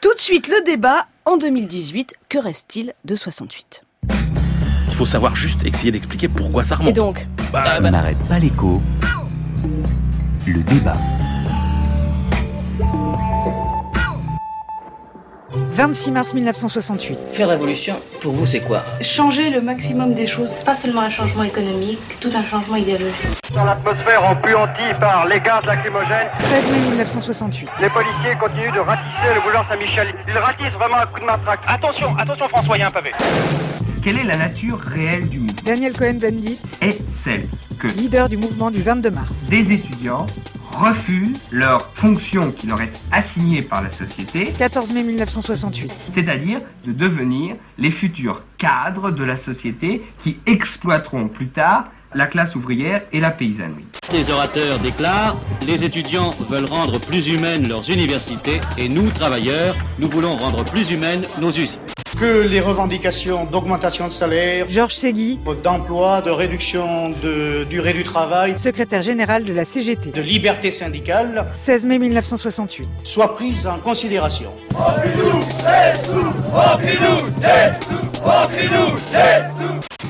Tout de suite le débat. En 2018, que reste-t-il de 68 Il faut savoir juste essayer d'expliquer pourquoi ça Et remonte. donc? Bah, On n'arrête pas l'écho. Le débat. 26 mars 1968. Faire la révolution, pour vous, c'est quoi? Changer le maximum des choses, pas seulement un changement économique, tout un changement idéologique. Dans l'atmosphère empuantie par les gaz lacrymogènes, 13 mai 1968. les policiers continuent de ratisser le boulevard Saint-Michel. Ils ratissent vraiment un coup de matraque. Attention, attention François, il y a un pavé. Quelle est la nature réelle du mouvement? Daniel Cohen-Bendit, Est celle que leader du mouvement du 22 mars. des étudiants refusent leur fonction qui leur est assignée par la société, 14 mai 1968. c'est-à-dire de devenir les futurs cadres de la société qui exploiteront plus tard la classe ouvrière et la paysannerie. Les orateurs déclarent Les étudiants veulent rendre plus humaines leurs universités et nous, travailleurs, nous voulons rendre plus humaines nos usines. Que les revendications d'augmentation de salaire, Georges Segui, d'emploi, de réduction de durée du travail, secrétaire général de la CGT. de liberté syndicale 16 mai 1968. soient prises en considération.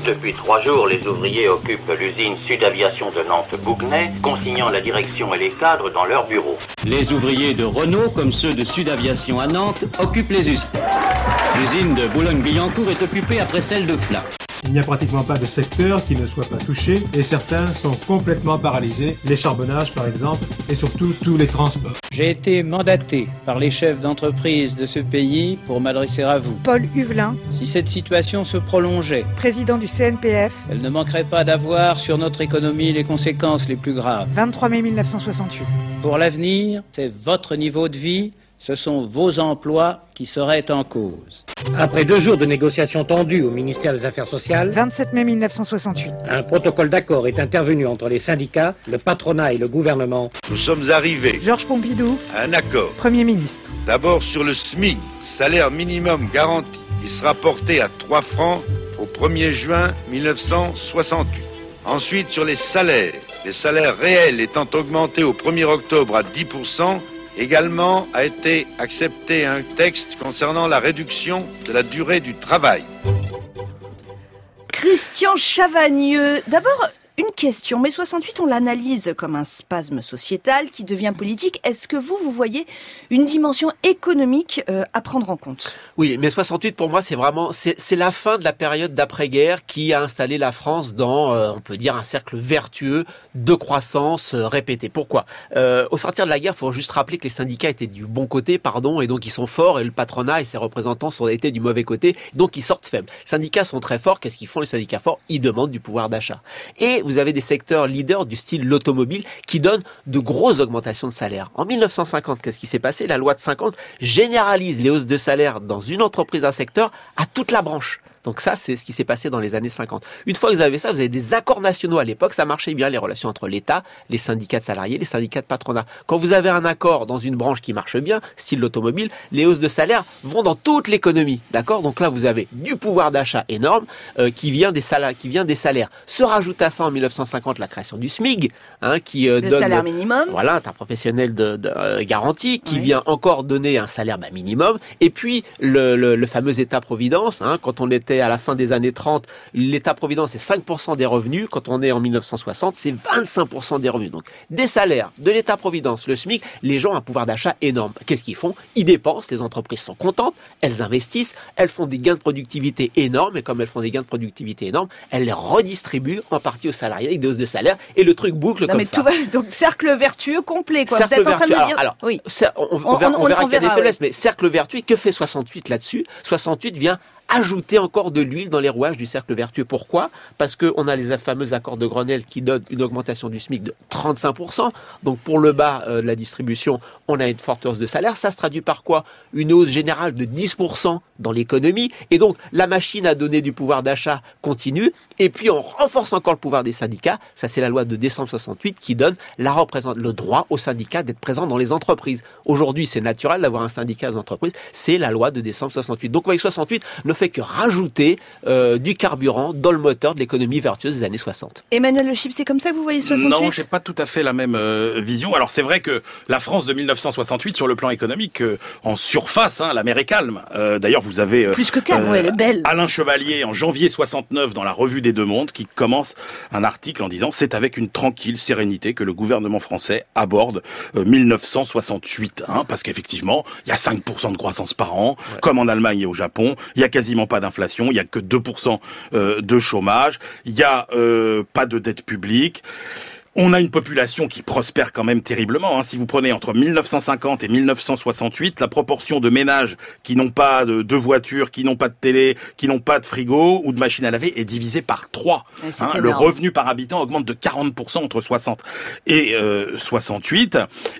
Depuis trois jours, les ouvriers occupent l'usine Sud-Aviation de Nantes-Bougnay, consignant la direction et les cadres dans leurs bureaux. Les ouvriers de Renault, comme ceux de Sud Aviation à Nantes, occupent les usines. L'usine de Boulogne-Billancourt est occupée après celle de Fla. Il n'y a pratiquement pas de secteur qui ne soit pas touché et certains sont complètement paralysés, les charbonnages par exemple, et surtout tous les transports. J'ai été mandaté par les chefs d'entreprise de ce pays pour m'adresser à vous. Paul Huvelin, Si cette situation se prolongeait, président du CNPF, elle ne manquerait pas d'avoir sur notre économie les conséquences les plus graves. 23 mai 1968. Pour l'avenir, c'est votre niveau de vie, ce sont vos emplois qui seraient en cause. Après deux jours de négociations tendues au ministère des Affaires sociales, 27 mai 1968. un protocole d'accord est intervenu entre les syndicats, le patronat et le gouvernement. Nous sommes arrivés Georges Pompidou, à un accord. Premier ministre. D'abord sur le SMIC, salaire minimum garanti, qui sera porté à 3 francs au 1er juin 1968. Ensuite sur les salaires, les salaires réels étant augmentés au 1er octobre à 10%, également a été accepté un texte concernant la réduction de la durée du travail. Christian Chavagneux. D'abord, une question. Mais 68, on l'analyse comme un spasme sociétal qui devient politique. Est-ce que vous, vous voyez une dimension économique euh, à prendre en compte? Oui, mais 68 pour moi c'est vraiment c'est la fin de la période d'après-guerre qui a installé la France dans euh, on peut dire un cercle vertueux de croissance euh, répétée. Pourquoi? Au sortir de la guerre, faut juste rappeler que les syndicats étaient du bon côté, pardon, et donc ils sont forts et le patronat et ses représentants sont été du mauvais côté, donc ils sortent faibles. Les syndicats sont très forts. Qu'est-ce qu'ils font les syndicats forts? Ils demandent du pouvoir d'achat. Et vous avez des secteurs leaders du style l'automobile qui donnent de grosses augmentations de salaire. En 1950, qu'est-ce qui s'est passé? La loi de 50 généralise les hausses de salaire dans une entreprise, un secteur, à toute la branche. Donc ça, c'est ce qui s'est passé dans les années 50. Une fois que vous avez ça, vous avez des accords nationaux. À l'époque, ça marchait bien, les relations entre l'État, les syndicats de salariés, les syndicats de patronat. Quand vous avez un accord dans une branche qui marche bien, style l'automobile, les hausses de salaire vont dans toute l'économie. D'accord? Donc là, vous avez du pouvoir d'achat énorme euh, qui vient des salaires, qui vient des salaires. Se rajoute à ça en 1950 la création du SMIG, hein, qui euh, Le donne salaire minimum voilà, interprofessionnel de, de euh, garantie qui Oui. vient encore donner un salaire bah, minimum. Et puis le, le, le fameux État-providence, hein, quand on était à la fin des années 30, l'État-providence c'est 5% des revenus. Quand on est en 1960, c'est 25% des revenus. Donc des salaires, de l'État-providence, le SMIC, les gens ont un pouvoir d'achat énorme. Qu'est-ce qu'ils font? Ils dépensent, les entreprises sont contentes, elles investissent, elles font des gains de productivité énormes. Et comme elles font des gains de productivité énormes, elles les redistribuent en partie aux salariés avec des hausses de salaire. Et le truc boucle Non, comme mais ça. tout va, donc cercle vertueux complet, quoi. Cercle vous êtes en train de me dire. Alors, alors, oui. on, on On- verra, on verra qu'il y a des mais cercle vertueux, que fait 68 là-dessus? 68 vient ajouter encore de l'huile dans les rouages du cercle vertueux. Pourquoi? Parce qu'on a les fameux accords de Grenelle qui donnent une augmentation du SMIC de 35%. Donc pour le bas euh, de la distribution, on a une forte hausse de salaire. Ça se traduit par quoi? Une hausse générale de 10% dans l'économie. Et donc la machine à donner du pouvoir d'achat continue. Et puis on renforce encore le pouvoir des syndicats. Ça c'est la loi de décembre 68 qui donne la le droit aux syndicats d'être présents dans les entreprises. Aujourd'hui c'est naturel d'avoir un syndicat les entreprises. C'est la loi de décembre 68. Donc avec 68, ne fait que rajouter euh, du carburant dans le moteur de l'économie vertueuse des années 60. Emmanuel Le Chip, c'est comme ça que vous voyez 68 Non, j'ai pas tout à fait la même euh, vision. Alors c'est vrai que la France de 1968, sur le plan économique, euh, en surface, hein, la mer est calme. Euh, D'ailleurs, vous avez euh, Plus que calme, ouais, elle est belle. Alain Chevalier en janvier 69 dans la Revue des Deux Mondes qui commence un article en disant c'est avec une tranquille sérénité que le gouvernement français aborde euh, 1968, hein, parce qu'effectivement il y a 5% de croissance par an, comme en Allemagne et au Japon. Il y a pas d'inflation, il y a que 2% euh, de chômage, il y a euh, pas de dette publique. On a une population qui prospère quand même terriblement. hein. Si vous prenez entre 1950 et 1968, la proportion de ménages qui n'ont pas de, de voiture, qui n'ont pas de télé, qui n'ont pas de frigo ou de machine à laver est divisée par 3. Ouais, c'est le revenu par habitant augmente de 40% entre 60 et euh, 68.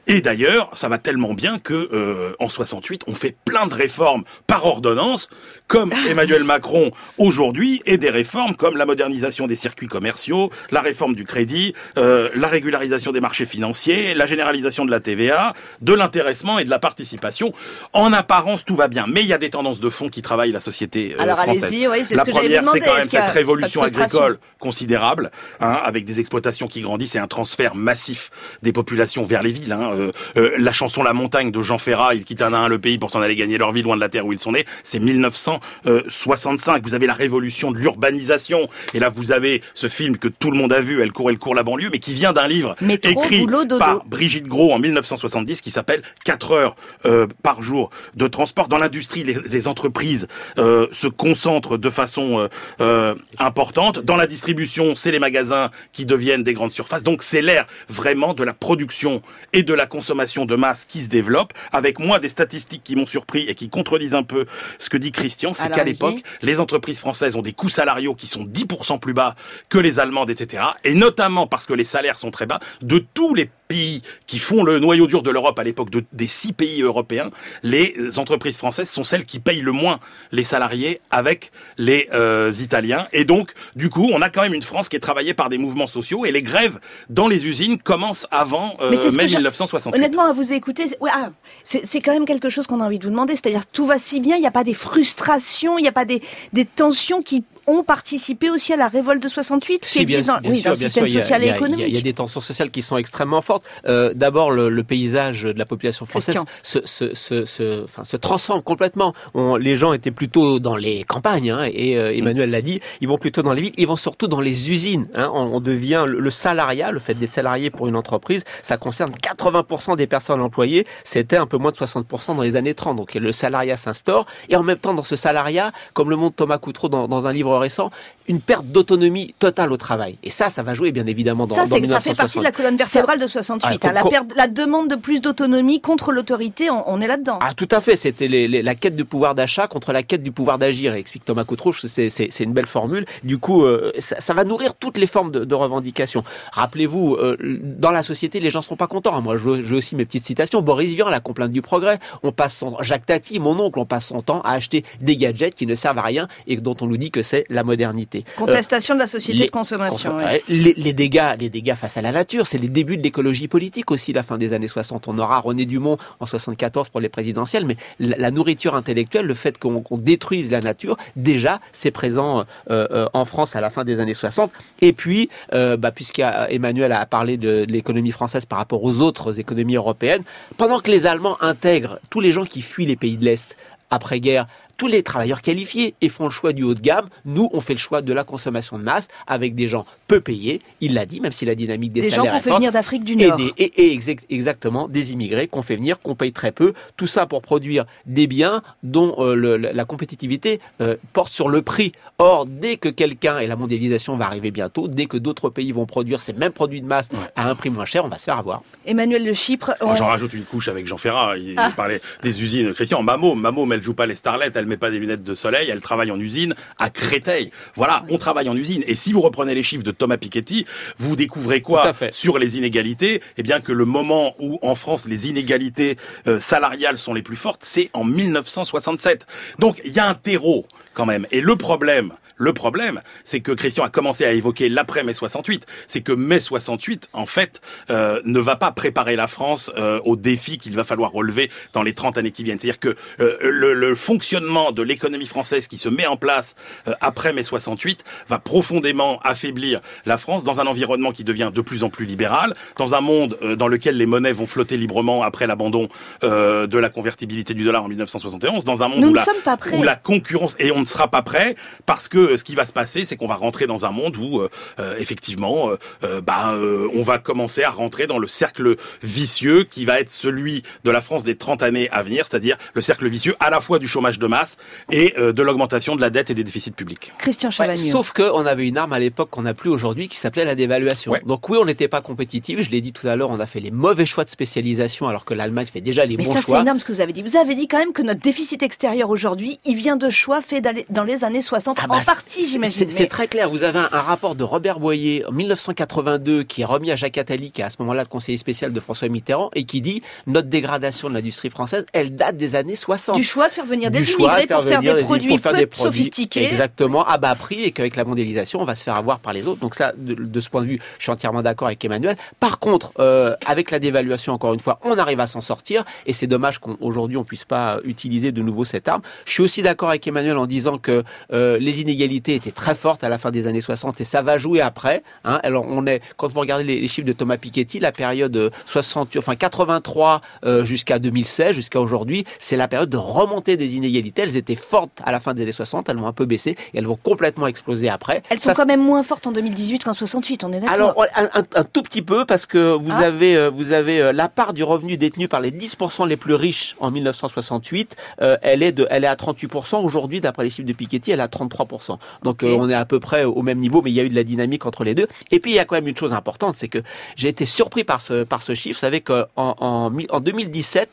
Et d'ailleurs, ça va tellement bien que euh, en 68, on fait plein de réformes par ordonnance, comme Emmanuel Macron aujourd'hui, et des réformes comme la modernisation des circuits commerciaux, la réforme du crédit, euh, la régularisation des marchés financiers, la généralisation de la TVA, de l'intéressement et de la participation. En apparence, tout va bien, mais il y a des tendances de fond qui travaillent la société euh, Alors, française. allez-y, oui, c'est ce la que première, c'est quand même a cette de révolution agricole considérable, hein, avec des exploitations qui grandissent et un transfert massif des populations vers les villes. hein. Euh, euh, la chanson La Montagne de Jean Ferrat, ils quittent un à un le pays pour s'en aller gagner leur vie loin de la terre où ils sont nés, c'est 1965. Vous avez la révolution de l'urbanisation, et là vous avez ce film que tout le monde a vu, Elle court, elle court la banlieue, mais qui vient d'un livre Métro, écrit boulot, par Brigitte Gros en 1970 qui s'appelle 4 heures euh, par jour de transport. Dans l'industrie, les, les entreprises euh, se concentrent de façon euh, importante. Dans la distribution, c'est les magasins qui deviennent des grandes surfaces. Donc c'est l'ère vraiment de la production et de la consommation de masse qui se développe. Avec moi, des statistiques qui m'ont surpris et qui contredisent un peu ce que dit Christian, c'est qu'à l'époque, les entreprises françaises ont des coûts salariaux qui sont 10% plus bas que les allemandes, etc. Et notamment parce que les salaires sont très bas, de tous les pays qui font le noyau dur de l'Europe à l'époque de- des six pays européens, les entreprises françaises sont celles qui payent le moins les salariés avec les euh, Italiens. Et donc, du coup, on a quand même une France qui est travaillée par des mouvements sociaux et les grèves dans les usines commencent avant euh, mai que j'ai- 1968. Honnêtement, à vous écouter, c'est- ouais, ah, c'est quand même quelque chose qu'on a envie de vous demander. C'est-à-dire, tout va si bien, il n'y a pas des frustrations, il n'y a pas des, des tensions qui ont participé aussi à la révolte de 68 qui Si, bien, existe dans, bien oui, sûr, dans le bien système sûr, a- social et il y économique. Il y a des tensions sociales qui sont extrêmement fortes. Euh, D'abord, le, le paysage de la population française se, se, se, se, enfin, se transforme complètement. On- les gens étaient plutôt dans les campagnes, hein, et euh, Emmanuel l'a dit, ils vont plutôt dans les villes, ils vont surtout dans les usines. Hein. On, on devient le, le salariat, le fait d'être salarié pour une entreprise, ça concerne 80% des personnes employées. C'était un peu moins de 60% dans les années 30. Donc le salariat s'instaure, et en même temps, dans ce salariat, comme le montre Thomas Coutreau dans, dans un livre récent, une perte d'autonomie totale au travail. Et ça, ça va jouer bien évidemment dans, ça, dans ça fait partie de la 1960. colonne vertébrale de 68. Ah, hein. la, co- perte- la demande de plus d'autonomie contre l'autorité, on, on est là-dedans. Ah, tout à fait. C'était les- les- la quête du pouvoir d'achat contre la quête du pouvoir d'agir. Explique Thomas Coutrouche, c'est une belle formule. Du coup, euh, ça, ça va nourrir toutes les formes de, de revendication. Rappelez-vous, euh, dans la société, les gens seront pas contents. Moi, je je aussi mes petites citations. Boris Vian, la complainte du progrès. On passe son, Jacques Tati, mon oncle, on passe son temps à acheter des gadgets qui ne servent à rien et dont on nous dit que c'est la modernité. Euh, Contestation de la société les- de consommation. Ouais, les dégâts, les dégâts face à la nature, c'est les débuts de l'écologie politique aussi, la fin des années 60. On aura René Dumont en 74 pour les présidentielles, mais la, nourriture intellectuelle, le fait qu'on qu'on détruise la nature, déjà, c'est présent euh, euh, en France à la fin des années 60. Et puis, euh, bah, puisqu'Emmanuel a parlé de, de l'économie française par rapport aux autres économies européennes, pendant que les Allemands intègrent tous les gens qui fuient les pays de l'Est après-guerre, tous les travailleurs qualifiés et font le choix du haut de gamme. Nous, on fait le choix de la consommation de masse avec des gens peu payés. Il l'a dit, même si la dynamique des, Des gens qu'on fait venir d'Afrique du Et, Nord. des- et- et exact- exactement des immigrés qu'on fait venir, qu'on paye très peu. Tout ça pour produire des biens dont euh, le- la la compétitivité euh, porte sur le prix. Or, dès que quelqu'un, et la mondialisation va arriver bientôt, dès que d'autres pays vont produire ces mêmes produits de masse à un prix moins cher, on va se faire avoir. Emmanuel de Chypre. Oh, on- J'en rajoute une couche avec Jean Ferrat. Il, Ah. il parlait des usines. Christian, Mamo, Mamo, mais elle joue pas les starlettes, elle met pas des lunettes de soleil, elle travaille en usine à Créteil. Voilà, on travaille en usine. Et si vous reprenez les chiffres de Thomas Piketty, vous découvrez quoi sur les inégalités? Eh bien que le moment où en France les inégalités euh, salariales sont les plus fortes, c'est en 1967. Donc il y a un terreau quand même. Et le problème, Le problème, c'est que Christian a commencé à évoquer l'après mai 68. C'est que mai 68, en fait, euh, ne va pas préparer la France euh, aux défis qu'il va falloir relever dans les 30 années qui viennent. C'est-à-dire que euh, le, le fonctionnement de l'économie française qui se met en place euh, après mai 68 va profondément affaiblir la France dans un environnement qui devient de plus en plus libéral, dans un monde dans lequel les monnaies vont flotter librement après l'abandon de la convertibilité du dollar en 1971, dans un monde Nous la, où la concurrence et on ne sera pas prêt parce que euh, ce qui va se passer, c'est qu'on va rentrer dans un monde où euh, euh, effectivement, euh, euh, bah, euh, on va commencer à rentrer dans le cercle vicieux qui va être celui de la France des 30 années à venir, c'est-à-dire le cercle vicieux à la fois du chômage de masse et euh, de l'augmentation de la dette et des déficits publics. Christian Ouais, Chavagneux. sauf qu'on avait une arme à l'époque qu'on n'a plus aujourd'hui qui s'appelait la dévaluation. Donc oui, on n'était pas compétitif. Je l'ai dit tout à l'heure, on a fait les mauvais choix de spécialisation alors que l'Allemagne fait déjà les Mais bons ça, c'est choix. énorme ce que vous avez dit. Vous avez dit quand même que notre déficit extérieur aujourd'hui, il vient de choix faits dans les- dans les années 60, Ah bah, en partie, c'est- j'imagine. C'est mais- très clair. Vous avez un, un rapport de Robert Boyer en 1982 qui est remis à Jacques Attali, qui est à ce moment-là le conseiller spécial de François Mitterrand, et qui dit notre dégradation de l'industrie française, elle date des années 60. Du choix de faire venir des immigrés pour faire des produits pour faire peu des produits sophistiqués. Exactement, à bas prix, et qu'avec la mondialisation, on va se faire avoir par les autres. Donc ça, de, de ce point de vue, je suis entièrement d'accord avec Emmanuel. Par contre, euh, avec la dévaluation, encore une fois, on arrive à s'en sortir, et c'est dommage qu'aujourd'hui on puisse pas utiliser de nouveau cette arme. Je suis aussi d'accord avec Emmanuel en disant que euh, les inégalités étaient très fortes à la fin des années 60, et ça va jouer après. Hein. Alors on est, quand vous regardez les, les chiffres de Thomas Piketty, la période euh, 60, enfin 83 euh, jusqu'à 2016, jusqu'à aujourd'hui, c'est la période de remontée des inégalités. Elles étaient fortes à la fin des années 60, elles vont un peu baisser et elles vont complètement exploser après. Elles sont quand même moins fortes en 2018 qu'en 68, on est d'accord alors un, un- un tout petit peu parce que vous Ah. avez euh, vous avez euh, la part du revenu détenu par les 10% les plus riches en 1968, euh, elle est de elle est à 38% aujourd'hui d'après les chiffres de Piketty, elle à 33%. Donc euh, on est à peu près au même niveau mais il y a eu de la dynamique entre les deux. Et puis il y a quand même une chose importante, c'est que j'ai été surpris par ce par ce chiffre, vous savez qu'en en 2017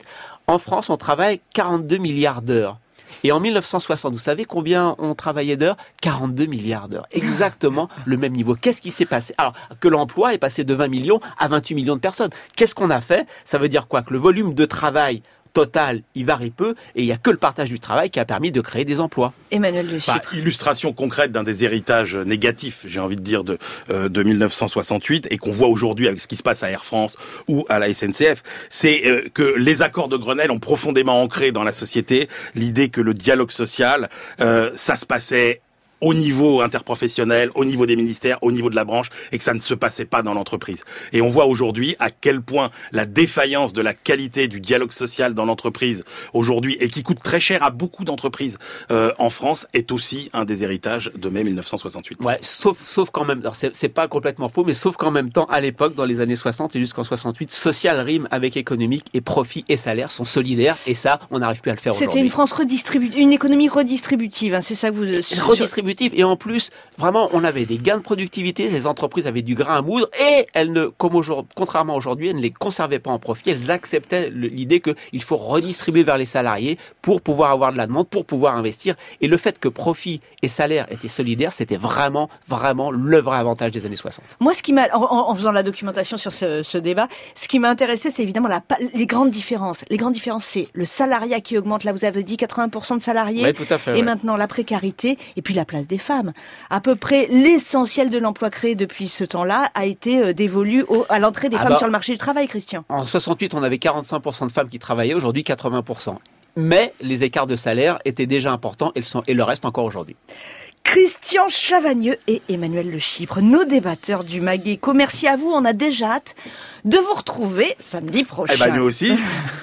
en France, on travaille 42 milliards d'heures. Et en 1960, vous savez combien on travaillait d'heures? 42 milliards d'heures. Exactement le même niveau. Qu'est-ce qui s'est passé? Alors, que l'emploi est passé de 20 millions à 28 millions de personnes. Qu'est-ce qu'on a fait? Ça veut dire quoi? Que le volume de travail total, il varie peu, et il n'y a que le partage du travail qui a permis de créer des emplois. Emmanuel Le Bah, illustration concrète d'un des héritages négatifs, j'ai envie de dire, de, euh, de 1968 et qu'on voit aujourd'hui avec ce qui se passe à Air France ou à la SNCF, c'est euh, que les accords de Grenelle ont profondément ancré dans la société l'idée que le dialogue social, euh, ça se passait au niveau interprofessionnel, au niveau des ministères, au niveau de la branche, et que ça ne se passait pas dans l'entreprise. Et on voit aujourd'hui à quel point la défaillance de la qualité du dialogue social dans l'entreprise aujourd'hui, et qui coûte très cher à beaucoup d'entreprises euh, en France, est aussi un des héritages de mai 1968. Ouais, sauf, sauf qu'en même temps, c'est c'est pas complètement faux, mais sauf qu'en même temps, à l'époque, dans les années 60 et jusqu'en 68, social rime avec économique et profit et salaire sont solidaires, et ça, on n'arrive plus à le faire aujourd'hui. C'était une France redistributive, une économie redistributive, hein, c'est ça que vous... et en plus vraiment on avait des gains de productivité les entreprises avaient du grain à moudre et elles ne comme aujourd'hui contrairement aujourd'hui elles ne les conservaient pas en profit elles acceptaient l'idée que il faut redistribuer vers les salariés pour pouvoir avoir de la demande pour pouvoir investir et le fait que profit et salaire étaient solidaires c'était vraiment vraiment le vrai avantage des années 60 Moi, ce qui m'a, en, en- faisant la documentation sur ce, ce débat, ce qui m'a intéressé, c'est évidemment la, les grandes différences. Les grandes différences, c'est le salariat qui augmente. Là, vous avez dit 80% de salariés. Ouais, tout à fait, et ouais. maintenant, la précarité et puis la place des femmes. À peu près l'essentiel de l'emploi créé depuis ce temps-là a été euh, dévolu au- à l'entrée des Ah femmes bah- sur le marché du travail, Christian. En 68, on avait 45% de femmes qui travaillaient, aujourd'hui 80%. Mais les écarts de salaire étaient déjà importants et le, sont, et le reste encore aujourd'hui. Christian Chavagneux et Emmanuel Le Chypre, nos débatteurs du Maguet. Merci à vous, on a déjà hâte de vous retrouver samedi prochain. Eh ben nous aussi.